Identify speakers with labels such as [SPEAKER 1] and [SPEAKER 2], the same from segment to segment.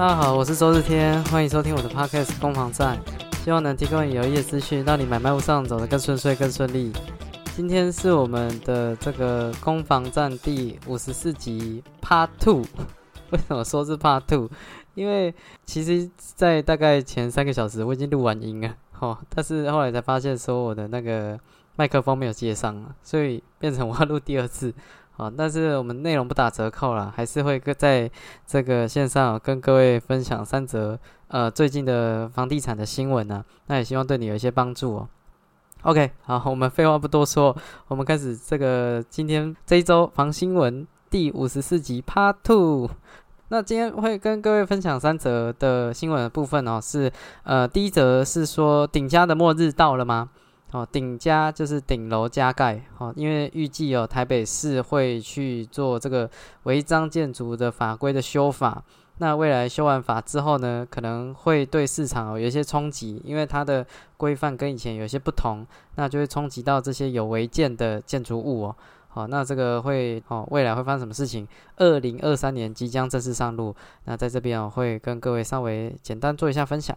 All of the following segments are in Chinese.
[SPEAKER 1] 大家好，我是周日天，欢迎收听我的 podcast 攻防战，希望能提供你有益的资讯，让你买卖路上走得更顺遂、更顺利。今天是我们的这个攻防战第五十四集 Part Two。为什么说是 Part Two？因为其实，在大概前三个小时我已经录完音了，哦，但是后来才发现说我的那个麦克风没有接上，所以变成我要录第二次。啊，但是我们内容不打折扣了，还是会跟在这个线上跟各位分享三则呃最近的房地产的新闻呢，那也希望对你有一些帮助哦。OK，好，我们废话不多说，我们开始这个今天这一周房新闻第五十四集 Part Two。那今天会跟各位分享三则的新闻的部分哦，是呃第一则是说顶家的末日到了吗？哦，顶加就是顶楼加盖，哦，因为预计哦台北市会去做这个违章建筑的法规的修法，那未来修完法之后呢，可能会对市场有一些冲击，因为它的规范跟以前有些不同，那就会冲击到这些有违建的建筑物哦，好，那这个会哦未来会发生什么事情？二零二三年即将正式上路，那在这边我会跟各位稍微简单做一下分享。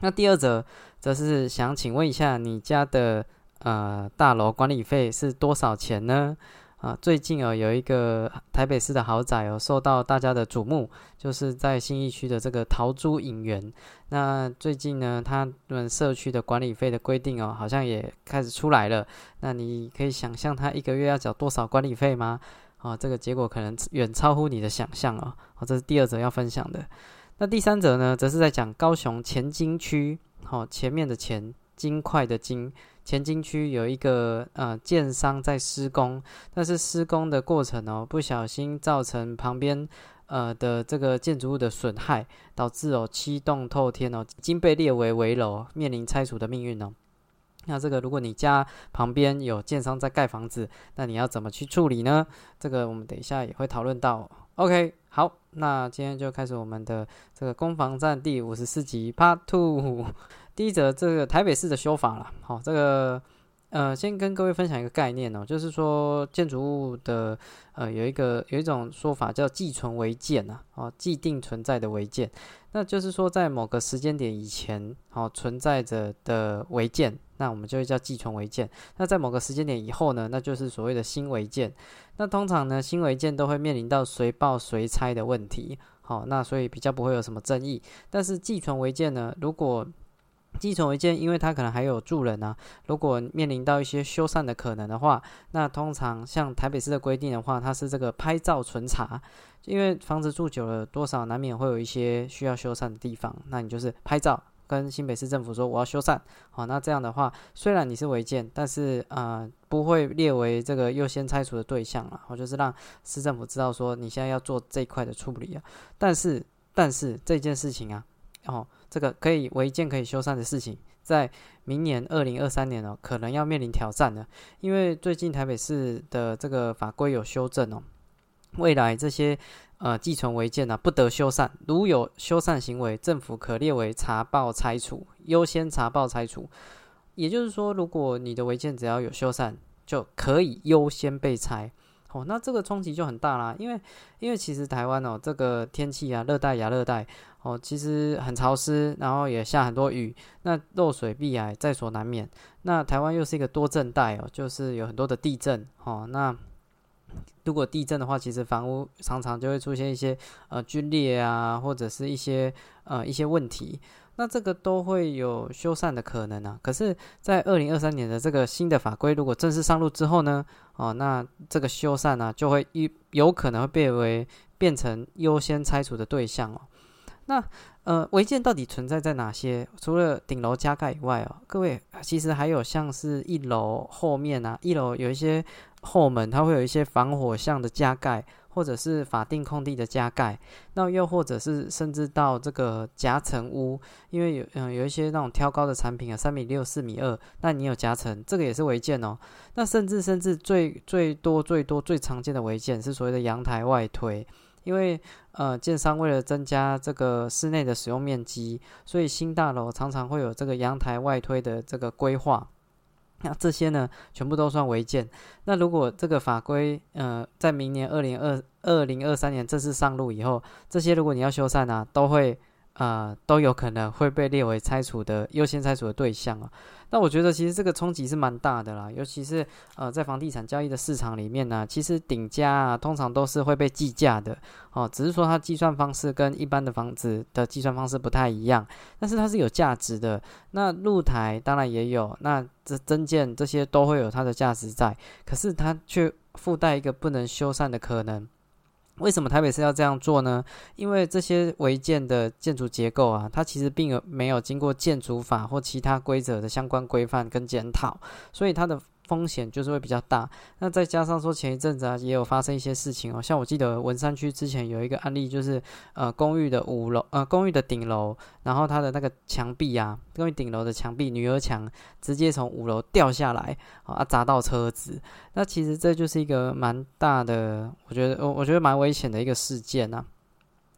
[SPEAKER 1] 那第二则则是想请问一下，你家的呃大楼管理费是多少钱呢？啊，最近哦有一个台北市的豪宅哦受到大家的瞩目，就是在新义区的这个桃珠影园。那最近呢，他们社区的管理费的规定哦，好像也开始出来了。那你可以想象他一个月要缴多少管理费吗？啊，这个结果可能远超乎你的想象哦。好，这是第二则要分享的。那第三者呢，则是在讲高雄前金区，好，前面的前金块的金前金区有一个呃建商在施工，但是施工的过程哦，不小心造成旁边呃的这个建筑物的损害，导致哦七栋透天哦，已经被列为危楼，面临拆除的命运哦。那这个如果你家旁边有建商在盖房子，那你要怎么去处理呢？这个我们等一下也会讨论到。OK，好，那今天就开始我们的这个攻防战第五十四集 Part Two。第一则这个台北市的修法了，好，这个呃，先跟各位分享一个概念哦，就是说建筑物的呃有一个有一种说法叫既存违建呐，哦，既定存在的违建，那就是说在某个时间点以前，好存在着的违建。那我们就会叫寄存违建。那在某个时间点以后呢，那就是所谓的新违建。那通常呢，新违建都会面临到随报随拆的问题。好，那所以比较不会有什么争议。但是寄存违建呢，如果寄存违建，因为它可能还有住人啊，如果面临到一些修缮的可能的话，那通常像台北市的规定的话，它是这个拍照存查，因为房子住久了，多少难免会有一些需要修缮的地方，那你就是拍照。跟新北市政府说我要修缮，好，那这样的话，虽然你是违建，但是呃不会列为这个优先拆除的对象了，我就是让市政府知道说你现在要做这一块的处理啊。但是但是这件事情啊，哦，这个可以违建可以修缮的事情，在明年二零二三年哦，可能要面临挑战了，因为最近台北市的这个法规有修正哦，未来这些。呃，寄存违建呢，不得修缮。如有修缮行为，政府可列为查报拆除，优先查报拆除。也就是说，如果你的违建只要有修缮，就可以优先被拆。哦，那这个冲击就很大啦。因为，因为其实台湾哦，这个天气啊，热带亚热带哦，其实很潮湿，然后也下很多雨，那漏水必然在所难免。那台湾又是一个多震带哦，就是有很多的地震哦，那。如果地震的话，其实房屋常常就会出现一些呃龟裂啊，或者是一些呃一些问题，那这个都会有修缮的可能啊。可是，在二零二三年的这个新的法规如果正式上路之后呢，哦，那这个修缮呢就会有有可能会变为变成优先拆除的对象哦。那呃违建到底存在在哪些？除了顶楼加盖以外哦，各位其实还有像是一楼后面啊，一楼有一些。后门它会有一些防火巷的加盖，或者是法定空地的加盖，那又或者是甚至到这个夹层屋，因为有嗯有一些那种挑高的产品啊，三米六、四米二，那你有夹层，这个也是违建哦。那甚至甚至最最多最多最常见的违建是所谓的阳台外推，因为呃建商为了增加这个室内的使用面积，所以新大楼常常会有这个阳台外推的这个规划。那这些呢，全部都算违建。那如果这个法规，呃，在明年二零二二零二三年正式上路以后，这些如果你要修缮呢，都会。啊，都有可能会被列为拆除的优先拆除的对象啊。那我觉得其实这个冲击是蛮大的啦，尤其是呃在房地产交易的市场里面呢，其实顶价啊通常都是会被计价的哦，只是说它计算方式跟一般的房子的计算方式不太一样，但是它是有价值的。那露台当然也有，那这增建这些都会有它的价值在，可是它却附带一个不能修缮的可能。为什么台北市要这样做呢？因为这些违建的建筑结构啊，它其实并没有经过建筑法或其他规则的相关规范跟检讨，所以它的。风险就是会比较大，那再加上说前一阵子啊也有发生一些事情哦，像我记得文山区之前有一个案例，就是呃公寓的五楼呃公寓的顶楼，然后它的那个墙壁啊，公寓顶楼的墙壁女儿墙直接从五楼掉下来啊砸到车子，那其实这就是一个蛮大的，我觉得我我觉得蛮危险的一个事件呐，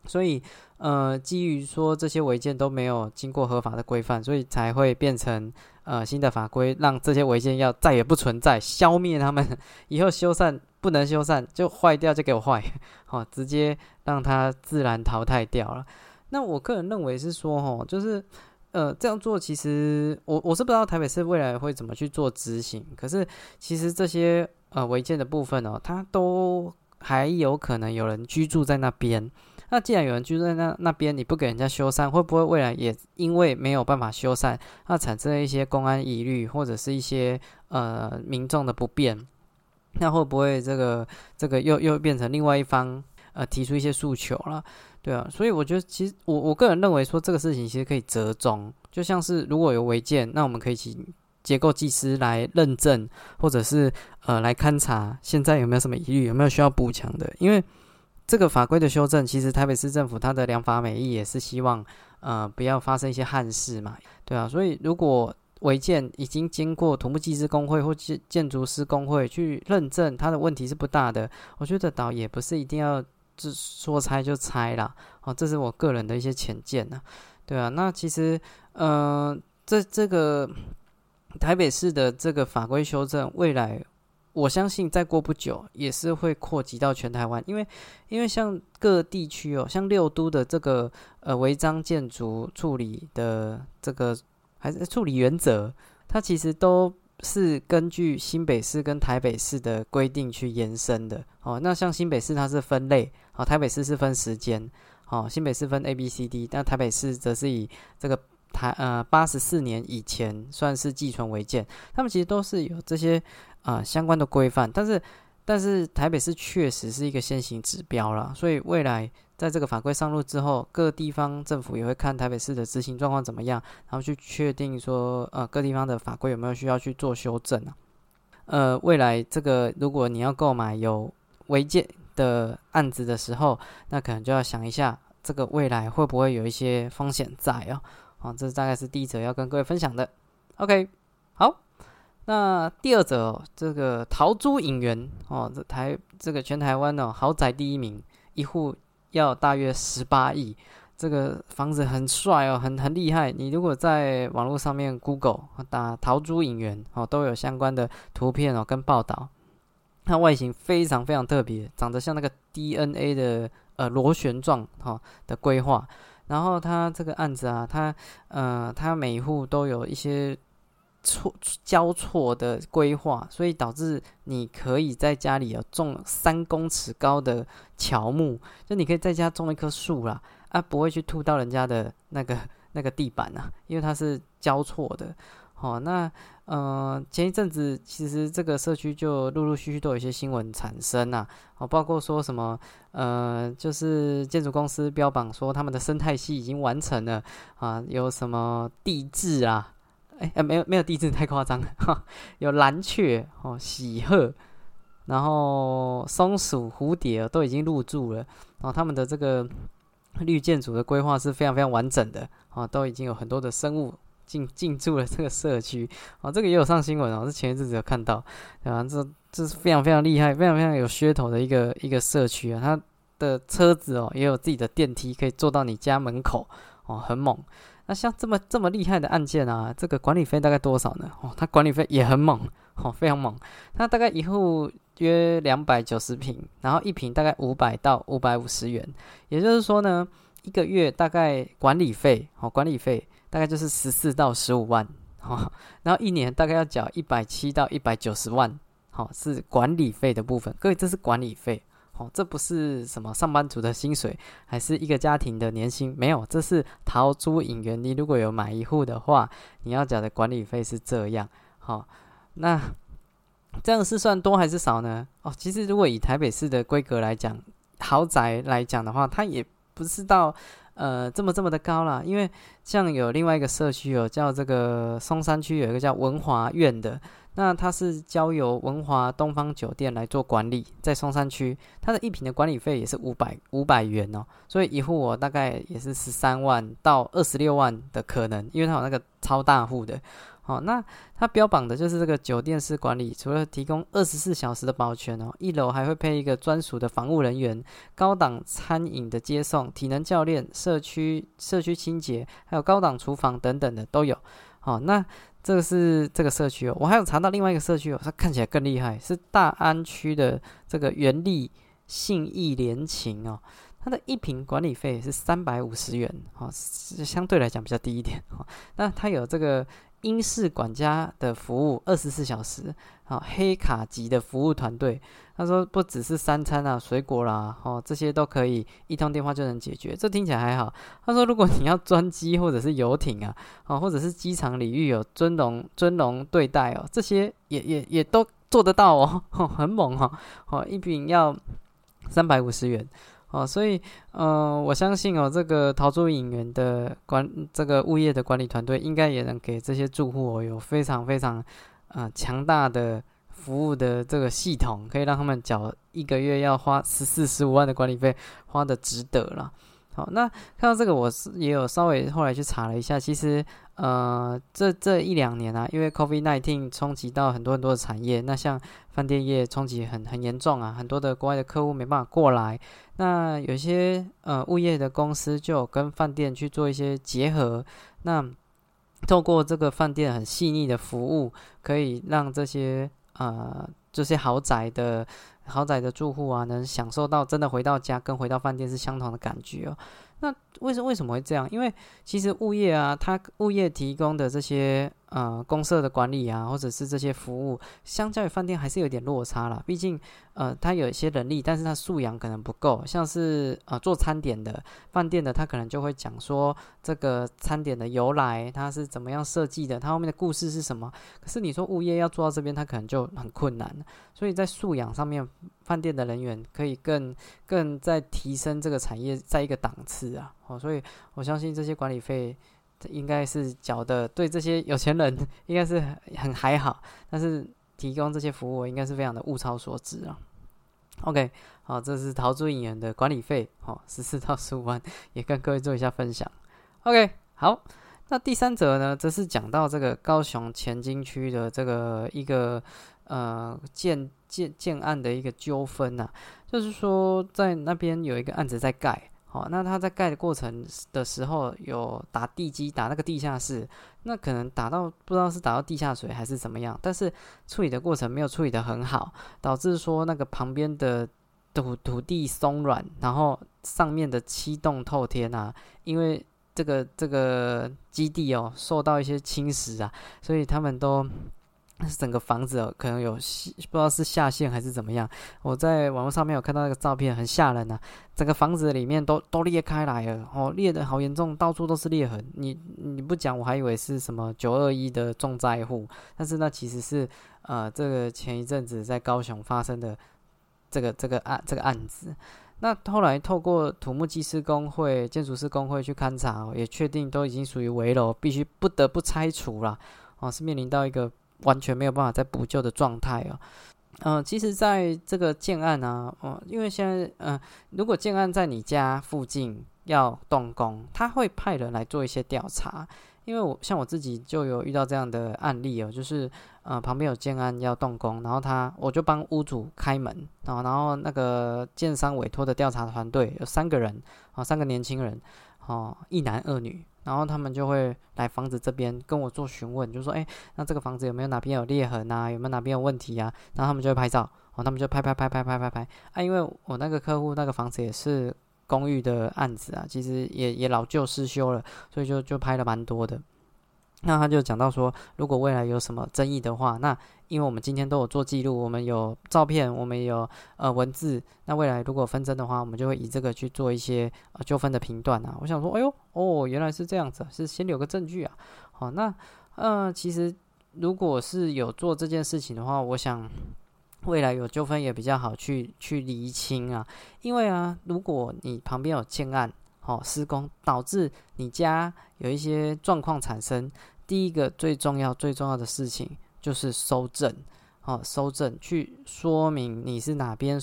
[SPEAKER 1] 所以。呃，基于说这些违建都没有经过合法的规范，所以才会变成呃新的法规，让这些违建要再也不存在，消灭他们，以后修缮不能修缮，就坏掉就给我坏，好，直接让它自然淘汰掉了。那我个人认为是说，哦，就是呃这样做，其实我我是不知道台北市未来会怎么去做执行，可是其实这些呃违建的部分哦，它都还有可能有人居住在那边。那既然有人居住在那那边，你不给人家修缮，会不会未来也因为没有办法修缮，那产生一些公安疑虑，或者是一些呃民众的不便？那会不会这个这个又又变成另外一方呃提出一些诉求了？对啊，所以我觉得其实我我个人认为说这个事情其实可以折中，就像是如果有违建，那我们可以请结构技师来认证，或者是呃来勘察现在有没有什么疑虑，有没有需要补强的，因为。这个法规的修正，其实台北市政府它的良法美意也是希望，呃，不要发生一些憾事嘛，对啊。所以如果违建已经经过土木技师工会或建建筑师工会去认证，它的问题是不大的，我觉得倒也不是一定要就说拆就拆啦。哦，这是我个人的一些浅见呢，对啊。那其实，呃，这这个台北市的这个法规修正，未来。我相信再过不久也是会扩及到全台湾，因为因为像各地区哦，像六都的这个呃违章建筑处理的这个还是处理原则，它其实都是根据新北市跟台北市的规定去延伸的哦。那像新北市它是分类哦，台北市是分时间哦，新北市分 A、B、C、D，但台北市则是以这个台呃八十四年以前算是寄存违建，他们其实都是有这些。啊，相关的规范，但是但是台北市确实是一个先行指标了，所以未来在这个法规上路之后，各地方政府也会看台北市的执行状况怎么样，然后去确定说，呃，各地方的法规有没有需要去做修正啊？呃，未来这个如果你要购买有违建的案子的时候，那可能就要想一下，这个未来会不会有一些风险在哦？啊，这大概是第一则要跟各位分享的。OK，好。那第二则，这个桃珠影园哦，这台这个全台湾哦豪宅第一名，一户要大约十八亿，这个房子很帅哦，很很厉害。你如果在网络上面 Google 打桃珠影园哦，都有相关的图片哦跟报道。它外形非常非常特别，长得像那个 DNA 的呃螺旋状哈的规划。然后它这个案子啊，它呃它每一户都有一些。错交错的规划，所以导致你可以在家里有种三公尺高的乔木，就你可以在家种一棵树啦，啊，不会去吐到人家的那个那个地板啊，因为它是交错的。好，那呃前一阵子其实这个社区就陆陆续续都有一些新闻产生啊，哦，包括说什么呃，就是建筑公司标榜说他们的生态系已经完成了啊，有什么地质啊。哎，没有没有地震太夸张了哈，有蓝雀哦，喜鹤，然后松鼠、蝴蝶都已经入住了，然后他们的这个绿建筑的规划是非常非常完整的啊，都已经有很多的生物进进驻了这个社区啊，这个也有上新闻哦，是前一阵子有看到，对啊，这这是非常非常厉害、非常非常有噱头的一个一个社区啊，它的车子哦也有自己的电梯可以坐到你家门口哦，很猛。那像这么这么厉害的案件啊，这个管理费大概多少呢？哦，它管理费也很猛，哦，非常猛。它大概一户约两百九十平，然后一平大概五百到五百五十元，也就是说呢，一个月大概管理费，哦，管理费大概就是十四到十五万，哦，然后一年大概要缴一百七到一百九十万，好，是管理费的部分。各位，这是管理费。哦，这不是什么上班族的薪水，还是一个家庭的年薪？没有，这是逃租引援。你如果有买一户的话，你要缴的管理费是这样。好，那这样是算多还是少呢？哦，其实如果以台北市的规格来讲，豪宅来讲的话，它也不是到呃这么这么的高啦。因为像有另外一个社区哦叫这个松山区有一个叫文华苑的。那它是交由文华东方酒店来做管理，在松山区，它的一平的管理费也是五百五百元哦，所以一户我大概也是十三万到二十六万的可能，因为它有那个超大户的，哦，那它标榜的就是这个酒店式管理，除了提供二十四小时的保全哦，一楼还会配一个专属的防务人员、高档餐饮的接送、体能教练、社区社区清洁，还有高档厨房等等的都有，哦，那。这个是这个社区哦，我还有查到另外一个社区哦，它看起来更厉害，是大安区的这个原力信义联勤哦，它的一平管理费是三百五十元哦，相对来讲比较低一点哦，那它有这个。英式管家的服务，二十四小时，好黑卡级的服务团队。他说不只是三餐啊，水果啦，哦这些都可以一通电话就能解决。这听起来还好。他说如果你要专机或者是游艇啊，哦或者是机场礼遇有尊荣尊荣对待哦，这些也也也都做得到哦，很猛哈。哦一瓶要三百五十元。哦，所以，呃，我相信哦，这个逃出影园的管这个物业的管理团队，应该也能给这些住户哦，有非常非常，呃，强大的服务的这个系统，可以让他们缴一个月要花十四十五万的管理费，花的值得了。好，那看到这个，我是也有稍微后来去查了一下，其实，呃，这这一两年啊，因为 COVID nineteen 冲击到很多很多的产业，那像饭店业冲击很很严重啊，很多的国外的客户没办法过来，那有些呃物业的公司就跟饭店去做一些结合，那透过这个饭店很细腻的服务，可以让这些呃这些豪宅的。豪宅的住户啊，能享受到真的回到家跟回到饭店是相同的感觉哦。那为什为什么会这样？因为其实物业啊，它物业提供的这些。呃，公社的管理啊，或者是这些服务，相较于饭店还是有点落差了。毕竟，呃，他有一些能力，但是他素养可能不够。像是呃做餐点的饭店的，他可能就会讲说这个餐点的由来，它是怎么样设计的，它后面的故事是什么。可是你说物业要做到这边，他可能就很困难。所以在素养上面，饭店的人员可以更更在提升这个产业在一个档次啊。哦，所以我相信这些管理费。应该是缴的，对这些有钱人应该是很还好，但是提供这些服务应该是非常的物超所值啊。OK，好，这是陶朱影员的管理费，好，十四到十五万，也跟各位做一下分享。OK，好，那第三则呢，则是讲到这个高雄前金区的这个一个呃建建建案的一个纠纷呐，就是说在那边有一个案子在盖。好，那他在盖的过程的时候有打地基，打那个地下室，那可能打到不知道是打到地下水还是怎么样，但是处理的过程没有处理的很好，导致说那个旁边的土土地松软，然后上面的七洞透天啊，因为这个这个基地哦受到一些侵蚀啊，所以他们都。但是整个房子可能有不知道是下陷还是怎么样。我在网络上面有看到那个照片，很吓人呐。整个房子里面都都裂开来了，哦，裂的好严重，到处都是裂痕。你你不讲，我还以为是什么九二一的重灾户，但是那其实是呃，这个前一阵子在高雄发生的这个这个案这个案子。那后来透过土木技师工会、建筑师工会去勘察，也确定都已经属于危楼，必须不得不拆除了。哦，是面临到一个。完全没有办法再补救的状态哦，嗯，其实在这个建案啊，哦，因为现在，嗯，如果建案在你家附近要动工，他会派人来做一些调查，因为我像我自己就有遇到这样的案例哦，就是呃旁边有建案要动工，然后他我就帮屋主开门，啊然后那个建商委托的调查团队有三个人，哦，三个年轻人，哦，一男二女。然后他们就会来房子这边跟我做询问，就说：“哎，那这个房子有没有哪边有裂痕啊？有没有哪边有问题啊？”然后他们就会拍照，哦，他们就拍拍拍拍拍拍拍啊！因为我那个客户那个房子也是公寓的案子啊，其实也也老旧失修了，所以就就拍了蛮多的。那他就讲到说，如果未来有什么争议的话，那因为我们今天都有做记录，我们有照片，我们有呃文字，那未来如果纷争的话，我们就会以这个去做一些呃纠纷的评断啊。我想说，哎呦，哦，原来是这样子，是先留个证据啊。好，那呃，其实如果是有做这件事情的话，我想未来有纠纷也比较好去去厘清啊。因为啊，如果你旁边有建案，好施工导致你家有一些状况产生。第一个最重要、最重要的事情就是收证，哦，收证去说明你是哪边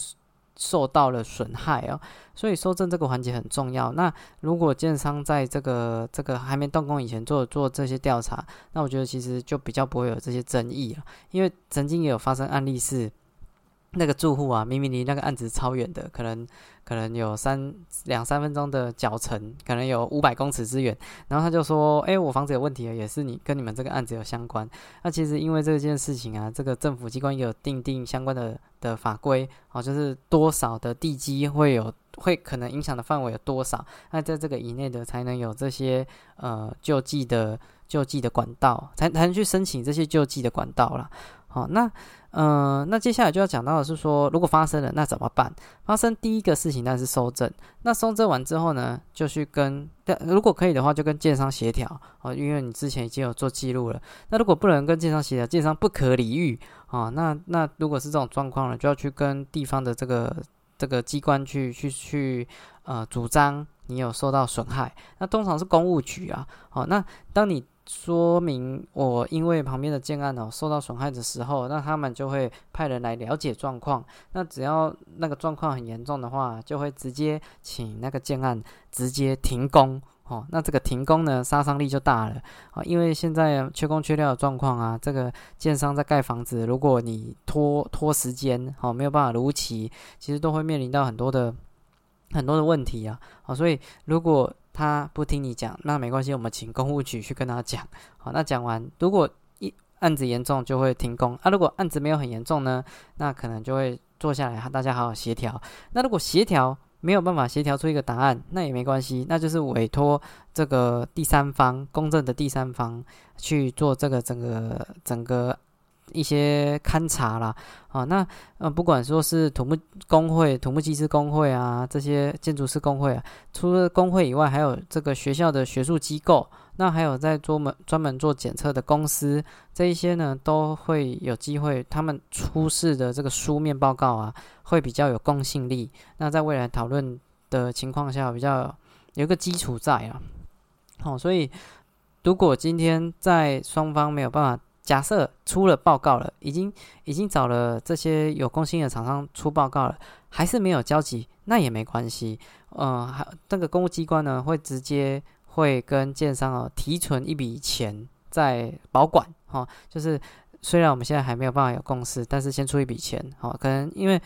[SPEAKER 1] 受到了损害哦，所以收证这个环节很重要。那如果建商在这个这个还没动工以前做做这些调查，那我觉得其实就比较不会有这些争议了，因为曾经也有发生案例是。那个住户啊，明明离那个案子超远的，可能可能有三两三分钟的脚程，可能有五百公尺之远。然后他就说：“哎，我房子有问题了，也是你跟你们这个案子有相关。”那其实因为这件事情啊，这个政府机关有定定相关的的法规，哦，就是多少的地基会有会可能影响的范围有多少，那在这个以内的才能有这些呃救济的救济的管道，才才能去申请这些救济的管道了。好，那。嗯，那接下来就要讲到的是说，如果发生了，那怎么办？发生第一个事情，那是收证。那收证完之后呢，就去跟，如果可以的话，就跟建商协调哦，因为你之前已经有做记录了。那如果不能跟建商协调，建商不可理喻啊，那那如果是这种状况呢，就要去跟地方的这个这个机关去去去呃主张你有受到损害。那通常是公务局啊，好，那当你。说明我因为旁边的建案哦受到损害的时候，那他们就会派人来了解状况。那只要那个状况很严重的话，就会直接请那个建案直接停工哦。那这个停工呢，杀伤力就大了啊，因为现在缺工缺料的状况啊，这个建商在盖房子，如果你拖拖时间哦，没有办法如期，其实都会面临到很多的很多的问题啊。好，所以如果他不听你讲，那没关系，我们请公务局去跟他讲。好，那讲完，如果一案子严重，就会停工啊。如果案子没有很严重呢，那可能就会坐下来，大家好好协调。那如果协调没有办法协调出一个答案，那也没关系，那就是委托这个第三方公正的第三方去做这个整个整个。一些勘察啦，啊，那呃，不管说是土木工会、土木技师工会啊，这些建筑师工会啊，除了工会以外，还有这个学校的学术机构，那还有在专门专门做检测的公司，这一些呢，都会有机会，他们出示的这个书面报告啊，会比较有公信力。那在未来讨论的情况下，比较有一个基础在啊。好，所以如果今天在双方没有办法。假设出了报告了，已经已经找了这些有公信的厂商出报告了，还是没有交集，那也没关系。嗯，还这个公务机关呢，会直接会跟建商啊提存一笔钱在保管哈。就是虽然我们现在还没有办法有共识，但是先出一笔钱哈。可能因为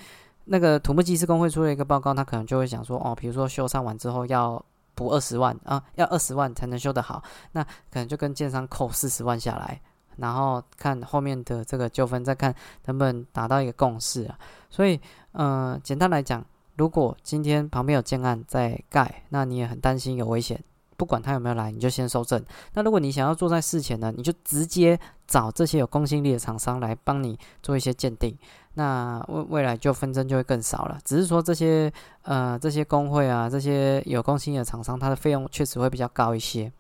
[SPEAKER 1] 那个土木技师工会出了一个报告，他可能就会想说哦，比如说修缮完之后要补二十万啊，要二十万才能修得好，那可能就跟建商扣四十万下来。然后看后面的这个纠纷，再看能不能达到一个共识啊。所以，嗯，简单来讲，如果今天旁边有建案在盖，那你也很担心有危险，不管他有没有来，你就先收证。那如果你想要做在事前呢，你就直接找这些有公信力的厂商来帮你做一些鉴定。那未未来就纷争就会更少了。只是说这些呃这些工会啊，这些有公信力的厂商，它的费用确实会比较高一些。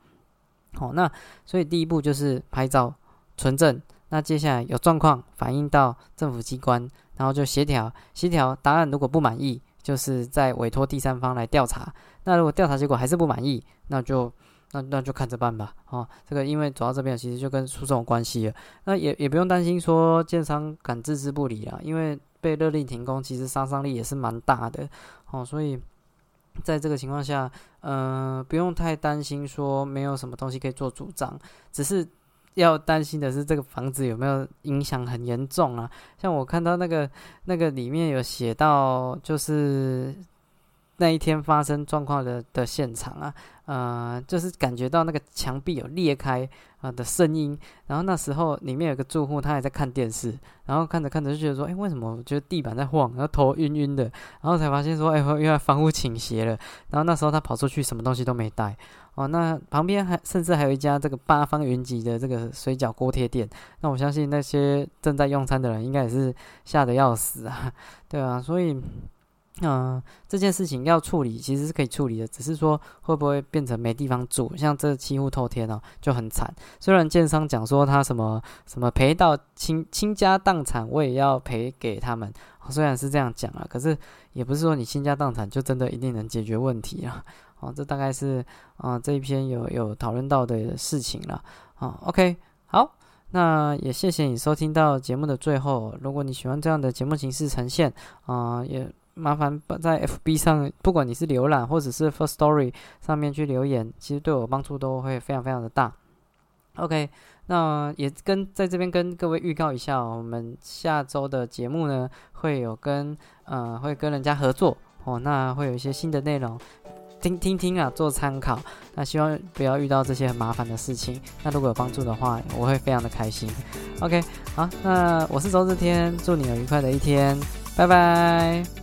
[SPEAKER 1] 好，那所以第一步就是拍照。存证，那接下来有状况反映到政府机关，然后就协调协调答案。如果不满意，就是再委托第三方来调查。那如果调查结果还是不满意，那就那那就看着办吧。哦，这个因为走到这边其实就跟诉讼有关系了。那也也不用担心说建商敢置之不理啊，因为被勒令停工，其实杀伤力也是蛮大的。哦，所以在这个情况下，嗯，不用太担心说没有什么东西可以做主张，只是。要担心的是这个房子有没有影响很严重啊？像我看到那个那个里面有写到，就是那一天发生状况的的现场啊，呃，就是感觉到那个墙壁有裂开啊的声音，然后那时候里面有个住户，他还在看电视，然后看着看着就觉得说，哎，为什么我觉得地板在晃，然后头晕晕的，然后才发现说，哎，原来房屋倾斜了，然后那时候他跑出去，什么东西都没带，哦，那旁边还甚至还有一家这个八方云集的这个水饺锅贴店，那我相信那些正在用餐的人应该也是吓得要死啊，对啊，所以。嗯，这件事情要处理，其实是可以处理的，只是说会不会变成没地方住？像这几乎透天哦，就很惨。虽然建商讲说他什么什么赔到倾倾家荡产，我也要赔给他们。虽然是这样讲啊，可是也不是说你倾家荡产就真的一定能解决问题啊。哦，这大概是啊这一篇有有讨论到的事情了。啊，OK，好，那也谢谢你收听到节目的最后。如果你喜欢这样的节目形式呈现，啊也。麻烦在 FB 上，不管你是浏览或者是 First Story 上面去留言，其实对我帮助都会非常非常的大。OK，那也跟在这边跟各位预告一下，我们下周的节目呢会有跟呃会跟人家合作哦，那会有一些新的内容，听听听啊做参考。那希望不要遇到这些很麻烦的事情。那如果有帮助的话，我会非常的开心。OK，好，那我是周日天，祝你有愉快的一天，拜拜。